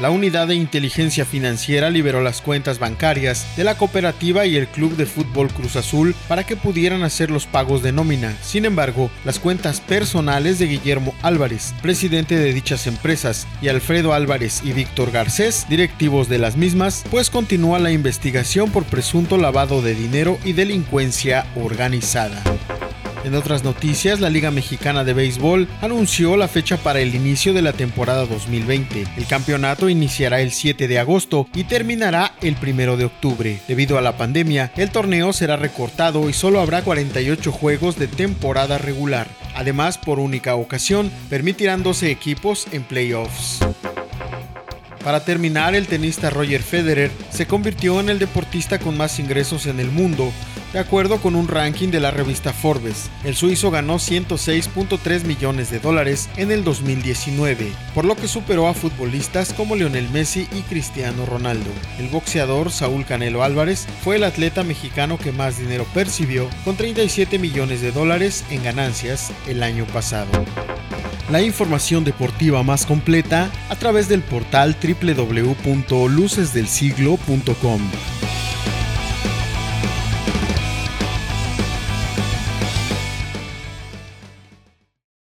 La unidad de inteligencia financiera liberó las cuentas bancarias de la cooperativa y el Club de Fútbol Cruz Azul para que pudieran hacer los pagos de nómina. Sin embargo, las cuentas personales de Guillermo Álvarez, presidente de dichas empresas, y Alfredo Álvarez y Víctor Garcés, directivos de las mismas, pues continúa la investigación por presunto lavado de dinero y delincuencia organizada. En otras noticias, la Liga Mexicana de Béisbol anunció la fecha para el inicio de la temporada 2020. El campeonato iniciará el 7 de agosto y terminará el 1 de octubre. Debido a la pandemia, el torneo será recortado y solo habrá 48 juegos de temporada regular. Además, por única ocasión, permitirán 12 equipos en playoffs. Para terminar, el tenista Roger Federer se convirtió en el deportista con más ingresos en el mundo, de acuerdo con un ranking de la revista Forbes. El suizo ganó 106.3 millones de dólares en el 2019, por lo que superó a futbolistas como Lionel Messi y Cristiano Ronaldo. El boxeador Saúl Canelo Álvarez fue el atleta mexicano que más dinero percibió, con 37 millones de dólares en ganancias el año pasado la información deportiva más completa a través del portal www.lucesdelsiglo.com.